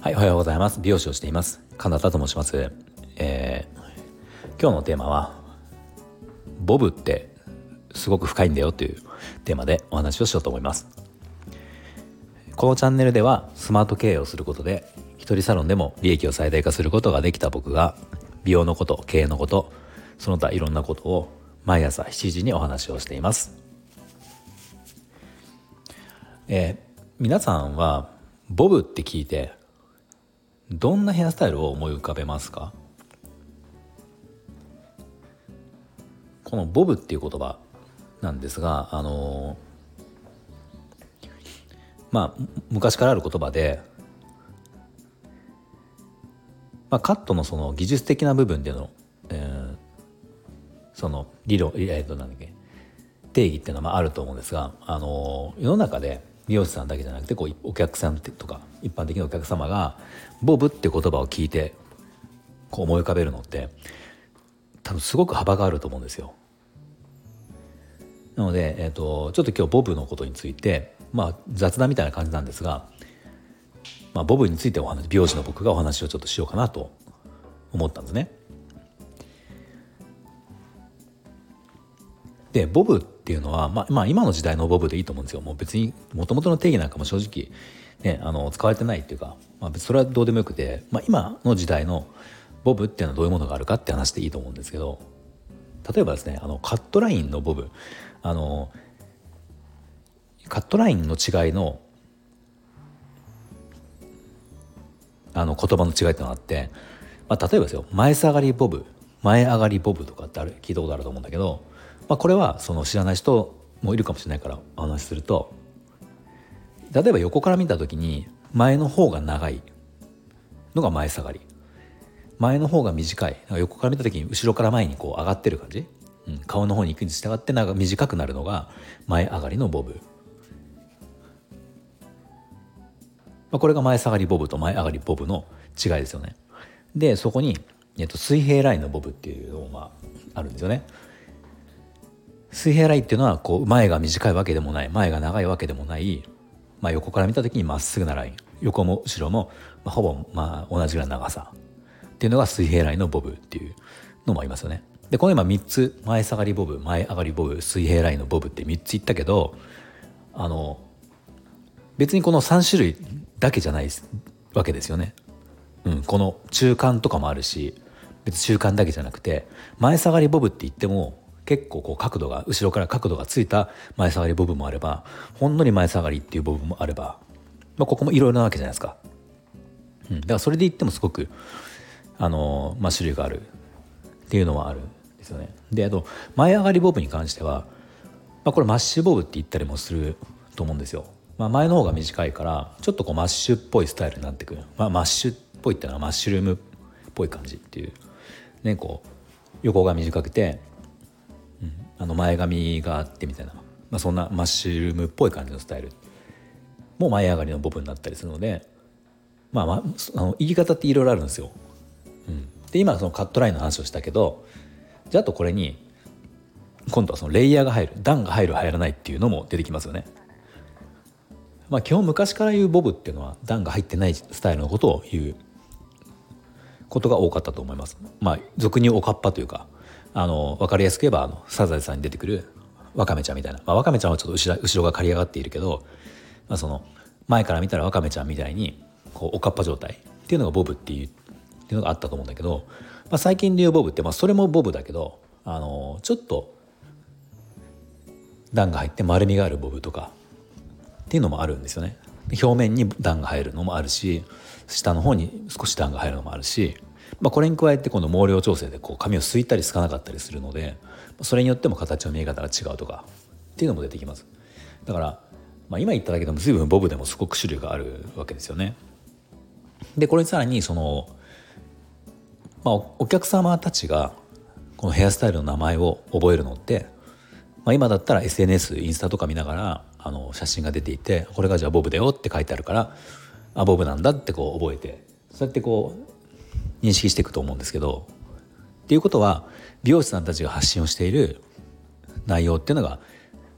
はい、おはようございます。美容師をしています。金田と申します。えー、今日のテーマは、ボブってすごく深いんだよというテーマでお話をしようと思います。このチャンネルではスマート経営をすることで一人サロンでも利益を最大化することができた僕が美容のこと経営のことその他いろんなことを毎朝7時にお話をしています。えー、皆さんはボブって聞いてどんなヘアスタイルを思い浮かべますか？このボブっていう言葉なんですがあのまあ昔からある言葉で、まあ、カットのその技術的な部分での、えー、その理論、えー、となんだっけ？定義っていうのはあると思うんですがあの世の中で美容師さんだけじゃなくてこうお客さんとか一般的なお客様がボブって言葉を聞いてこう思い浮かべるのって多分すごく幅があると思うんですよ。なので、えーと、ちょっと今日ボブのことについて、まあ、雑談みたいな感じなんですが、まあ、ボブについてお話美容師の僕がお話をちょっとしようかなと思ったんですね。でボブっていうのは、まあ、まあ今の時代のボブでいいと思うんですよ。もう別にもともとの定義なんかも正直、ね、あの使われてないっていうか、まあ、それはどうでもよくて、まあ、今の時代のボブっていうのはどういうものがあるかって話でいいと思うんですけど例えばですねあのカットラインのボブ。あのカットラインの違いのあの言葉の違いってのがあって、まあ、例えばですよ前下がりボブ前上がりボブとかってある聞いたことあると思うんだけど、まあ、これはその知らない人もいるかもしれないからお話しすると例えば横から見た時に前の方が長いのが前下がり。前の方が短い。横から見た時に後ろから前にこう上がってる感じ。うん、顔の方に行くに従って長短くなるのが前上がりのボブ、まあ、これが前下がりボブと前上がりボブの違いですよね。でそこに、えっと、水平ラインのボブっていうのが、あるんですよね。水平ラインっていうのはこう前が短いわけでもない前が長いわけでもない、まあ、横から見た時にまっすぐなライン。横も後ろも、まあ、ほぼまあ同じぐらいの長さ。っていうのが水平ラインのボブっていうのもありますよね。でこの今3つ前下がりボブ前上がりボブ水平ラインのボブって3つ言ったけどあの別にこの3種類だけじゃないわけですよね。うん、この中間とかもあるし別に中間だけじゃなくて前下がりボブって言っても結構こう角度が後ろから角度がついた前下がりボブもあればほんのり前下がりっていうボブもあれば、まあ、ここもいろいろなわけじゃないですか。うん、だからそれで言ってもすごくあの、まあ、種類があるっていうのはあるんですよね。であと前上がりボブに関しては、まあ、これマッシュボブって言ったりもすると思うんですよ。まあ、前の方が短いからちょっとこうマッシュっぽいスタイルになってくる、まあ、マッシュっぽいっていうのはマッシュルームっぽい感じっていうねこう横が短くて、あの前髪があってみたいな、まあ、そんなマッシュルームっぽい感じのスタイルも前上がりのボブになったりするのでまあ、まあ、あの言い方っていろいろあるんですよ。うん、で今そのカットラインの話をしたけどじゃあとこれに今度はそのレイヤーが入る段が入る入らないっていうのも出てきますよね。まあ基本昔から言うボブっていうのは段が入ってないスタイルのことを言うことが多かったと思います。まあ俗におかっぱというかあの分かりやすく言えばあのサザエさんに出てくるワカメちゃんみたいな、まあ、ワカメちゃんはちょっと後ろ後ろが刈り上がっているけど、まあ、その前から見たらワカメちゃんみたいにこうおかっぱ状態っていうのがボブっていうっていうのがあったと思うんだけどまあ、最近でいうボブって、まあ、それもボブだけどあのちょっと段が入って丸みがあるボブとかっていうのもあるんですよね。表面に段が入るのもあるし下の方に少し段が入るのもあるし、まあ、これに加えて今度毛量調整でこう髪をすいたりすかなかったりするのでそれによっても形の見え方が違うとかっていうのも出てきます。だから、まあ、今言っただけでも随分ボブでもすごく種類があるわけですよね。でこれさらにそのまあ、お客様たちがこのヘアスタイルの名前を覚えるのって、まあ、今だったら SNS インスタとか見ながらあの写真が出ていてこれがじゃあボブだよって書いてあるからあボブなんだってこう覚えてそうやってこう認識していくと思うんですけどっていうことは美容師さんたちが発信をしている内容っていうのが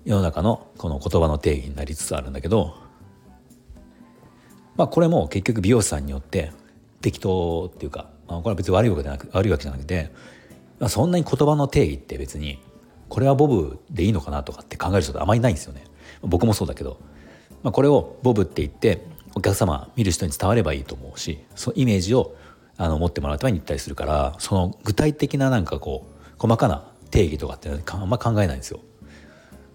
世の中のこの言葉の定義になりつつあるんだけどまあこれも結局美容師さんによって適当っていうか、まあ、これは別に悪いわけじゃなく悪いわけじゃなくて、まあ、そんなに言葉の定義って別にこれはボブでいいのかなとかって考える人ってあまりないんですよね。僕もそうだけど、まあ、これをボブって言ってお客様見る人に伝わればいいと思うしそのイメージをあの持ってもらうために言ったりするからその具体的ななんかこう細かな定義とかってあんま考えないんですよ。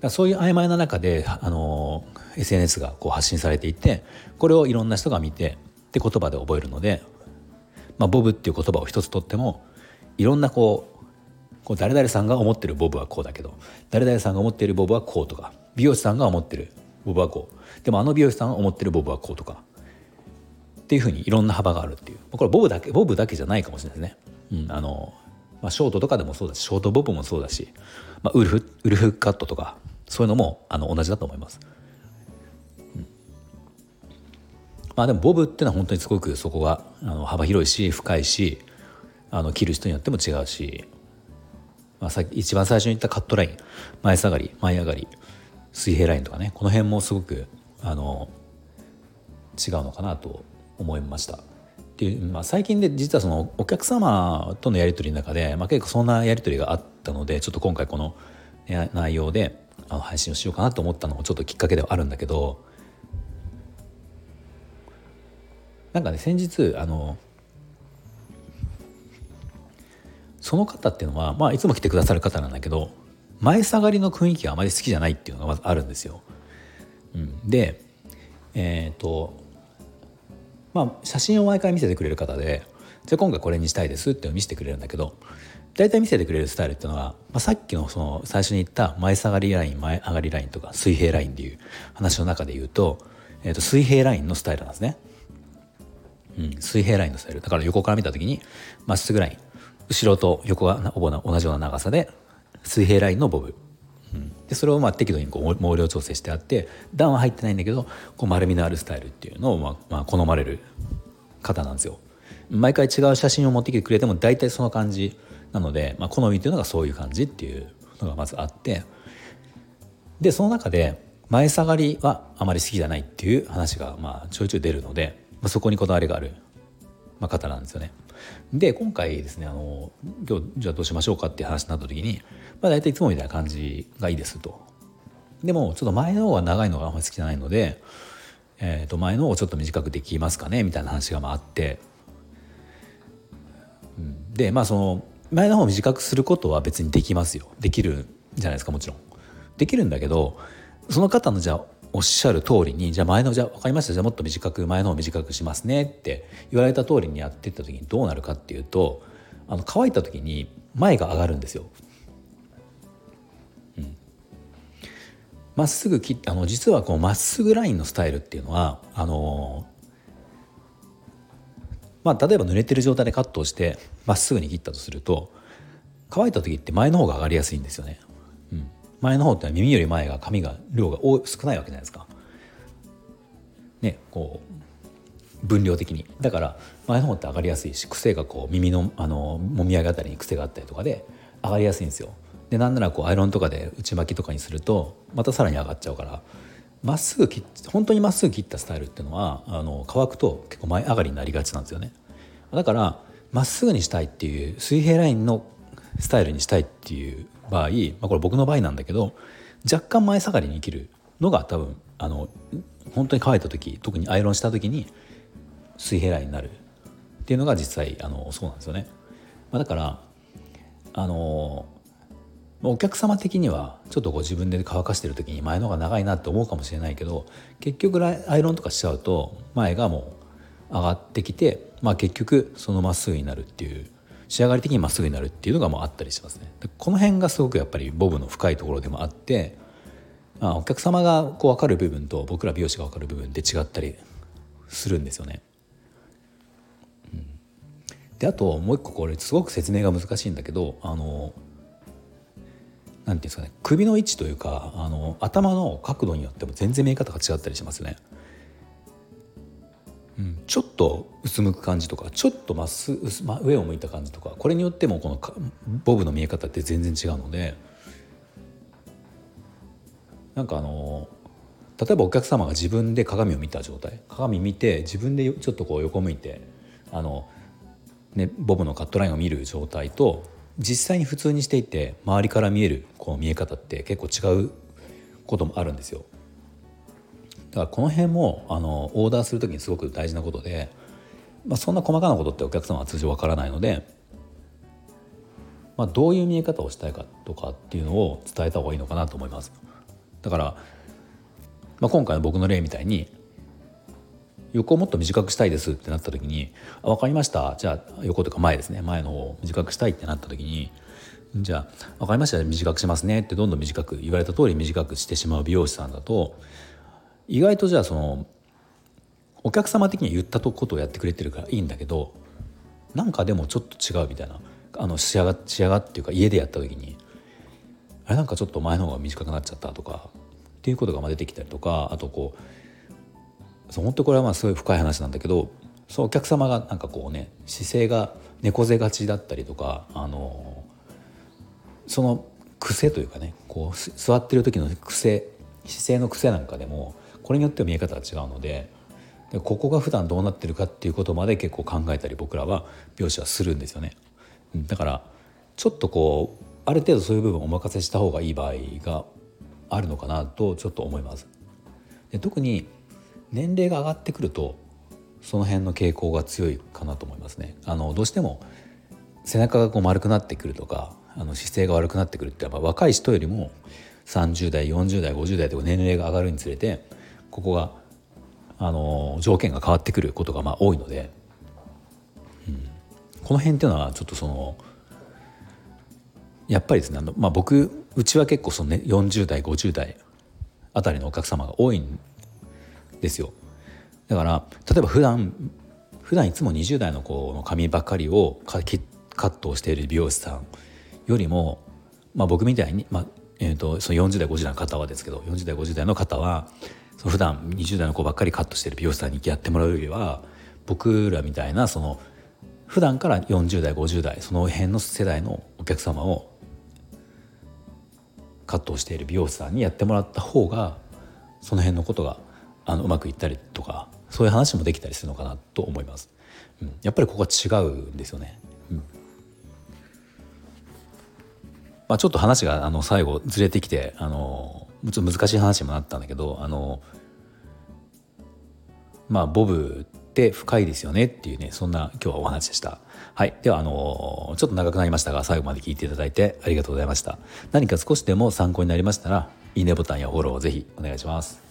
だそういう曖昧な中であの SNS がこう発信されていてこれをいろんな人が見てで言葉で覚えるので、まあ、ボブっていう言葉を一つとってもいろんなこうこう誰々さんが思ってるボブはこうだけど誰々さんが思っているボブはこうとか美容師さんが思ってるボブはこうでもあの美容師さんが思ってるボブはこうとかっていうふうにいろんな幅があるっていうこれボブだけボブだけじゃないかもしれないですね。うん、あのまあ、ショートとかでもそうだしショートボブもそうだし、まあ、ウルフウルフカットとかそういうのもあの同じだと思います。うん、まあでもボブっていうのは本当にすごくそこがあの幅広いし深いしあの切る人によっても違うし、まあ、さ一番最初に言ったカットライン前下がり前上がり水平ラインとかねこの辺もすごくあの違うのかなと思いました。っていう、まあ、最近で実はそのお客様とのやり取りの中で、まあ、結構そんなやり取りがあったのでちょっと今回この内容であの配信をしようかなと思ったのもちょっときっかけではあるんだけどなんかね先日あのその方っていうのは、まあ、いつも来てくださる方なんだけど前下がりの雰囲気があまり好きじゃないっていうのがまずあるんですよ。うん、でえっ、ー、とまあ、写真を毎回見せてくれる方でじゃあ今回これにしたいですって見せてくれるんだけど大体見せてくれるスタイルっていうのは、まあ、さっきのその最初に言った前下がりライン前上がりラインとか水平ラインっていう話の中で言うと,、えー、と水平ラインのスタイルなんですね。うん、水平ラインのスタイル。だから横から見た時にまっすぐライン。後ろと横が同じような長さで水平ラインのボブ、でそれをまあ適度にこう毛量調整してあって段は入ってないんだけどこう丸みのあるスタイルっていうのをまあまあ好まれる方なんですよ。毎回違う写真を持ってきてくれても大体その感じなので、まあ、好みっていうのがそういう感じっていうのがまずあってでその中で前下がりはあまり好きじゃないっていう話がまあちょいちょい出るので、まあ、そこにこだわりがある、まあ、方なんですよね。で今回ですねあの今日じゃあどうしましょうかっていう話になった時に、まあ、大体いつもみたいな感じがいいですと。でもちょっと前の方が長いのがあんまり好きじゃないので、えー、と前の方をちょっと短くできますかねみたいな話がまあって、でまあその前の方を短くすることは別にできますよできるじゃないですかもちろん。できるんだけどその方のじゃあおっしゃる通りにじゃあ前のじゃあ分かりましたじゃあもっと短く前の方短くしますねって言われた通りにやっていった時にどうなるかっていうとあの乾いた時に前が上がるんですよ。ま、っすぐ切ってあの実はこうまっすぐラインのスタイルっていうのはあのまあ、例えば濡れてる状態でカットをしてまっすぐに切ったとすると乾いた時って前の方が上がりやすいんですよね。前の方って耳より前が髪が量が少ないわけじゃないですか。ねこう分量的にだから前の方って上がりやすいし癖がこう耳のあのもみあげあたりに癖があったりとかで上がりやすいんですよ。でなんならこうアイロンとかで内巻きとかにするとまたさらに上がっちゃうからまっすぐ切本当にまっすぐ切ったスタイルっていうのはあの乾くと結構前上がりになりがちなんですよねだからまっすぐにしたいっていう水平ラインのスタイルにしたいっていう場合、まあ、これ僕の場合なんだけど若干前下がりに切るのが多分あの本当に乾いた時特にアイロンした時に水平ラインになるっていうのが実際あのそうなんですよね。まあ、だからあのお客様的にはちょっとご自分で乾かしてる時に前の方が長いなって思うかもしれないけど結局アイロンとかしちゃうと前がもう上がってきて、まあ、結局そのまっすぐになるっていう仕上がり的にまっすぐになるっていうのがもうあったりしますね。この辺がすごくやっぱりボブの深いところでもあって、まあ、お客様がこう分かる部分と僕ら美容師が分かる部分って違ったりするんですよね。うん、であともう一個これすごく説明が難しいんだけどあのなんていうんですかね首の位置というかあの頭の角度によっても全然見え方が違ったりしますね。うん、ちょっとうつむく感じとかちょっとまっす、ま、上を向いた感じとかこれによってもこのボブの見え方って全然違うのでなんかあの例えばお客様が自分で鏡を見た状態鏡見て自分でちょっとこう横向いてあの、ね、ボブのカットラインを見る状態と実際に普通にしていて周りから見えるこう見え方って結構違うこともあるんですよ。だからこの辺もあのオーダーする時にすごく大事なことで、まあ、そんな細かなことってお客様は通常わからないので、まあ、どういう見え方をしたいかとかっていうのを伝えた方がいいのかなと思います。だから、まあ、今回の僕の例みたいに横をもっと短くしたいですってなった時に「あ分かりました。じゃあ横というか前ですね。前の方を短くしたい」ってなった時に「じゃあ分かりました。短くしますね」ってどんどん短く言われた通り短くしてしまう美容師さんだと意外とじゃあそのお客様的に言ったことをやってくれてるからいいんだけどなんかでもちょっと違うみたいな。あの仕上が仕上がっていうか家でやった時にあれなんかちょっと前の方が短くなっちゃったとかっていうことが出てきたりとかあとこうそう本当これはまあすごい深い話なんだけどそうお客様がなんかこうね姿勢が猫背がちだったりとかあのその癖というかねこう座ってる時の癖姿勢の癖なんかでもこれによっては見え方が違うのでここが普段どうなってるかっていうことまで結構考えたり僕らは描写はするんですよね。だからちょっとこうある程度そういう部分をお任せした方がいい場合があるのかなとちょっと思います。で特に年齢が上がってくるとその辺の傾向が強いかなと思いますね。あのどうしても背中がこう丸くなってくるとかあの姿勢が悪くなってくるってやっぱ若い人よりも30代40代50代とか年齢が上がるにつれてここがあの条件が変わってくることがまあ多いので、うん、この辺っていうのはちょっとそのやっぱりですねあの、まあ、僕うちは結構その、ね、40代50代あたりのお客様が多いんですよ。だから例えば普段普段いつも20代の子の髪ばかりをカットをしている美容師さんよりも、まあ、僕みたいに、まあえーと、その40代50代の方はですけど40代50代の方はその普段20代の子ばっかりカットしてる美容師さんにやってもらうよりは僕らみたいなその普段から40代50代その辺の世代のお客様をカットをしている美容師さんにやってもらった方がその辺のことがあのうまくいったりとかそういう話もできたりするのかなと思います。うん、やっぱりここは違うんですよね。うんまあ、ちょっと話があの最後ずれてきてあのちょっと難しい話にもなったんだけどあのまあボブって深いですよねっていうねそんな今日はお話でした。はいではあのちょっと長くなりましたが最後まで聞いていただいてありがとうございました。何か少しでも参考になりましたらいいねボタンやフォローをぜひお願いします。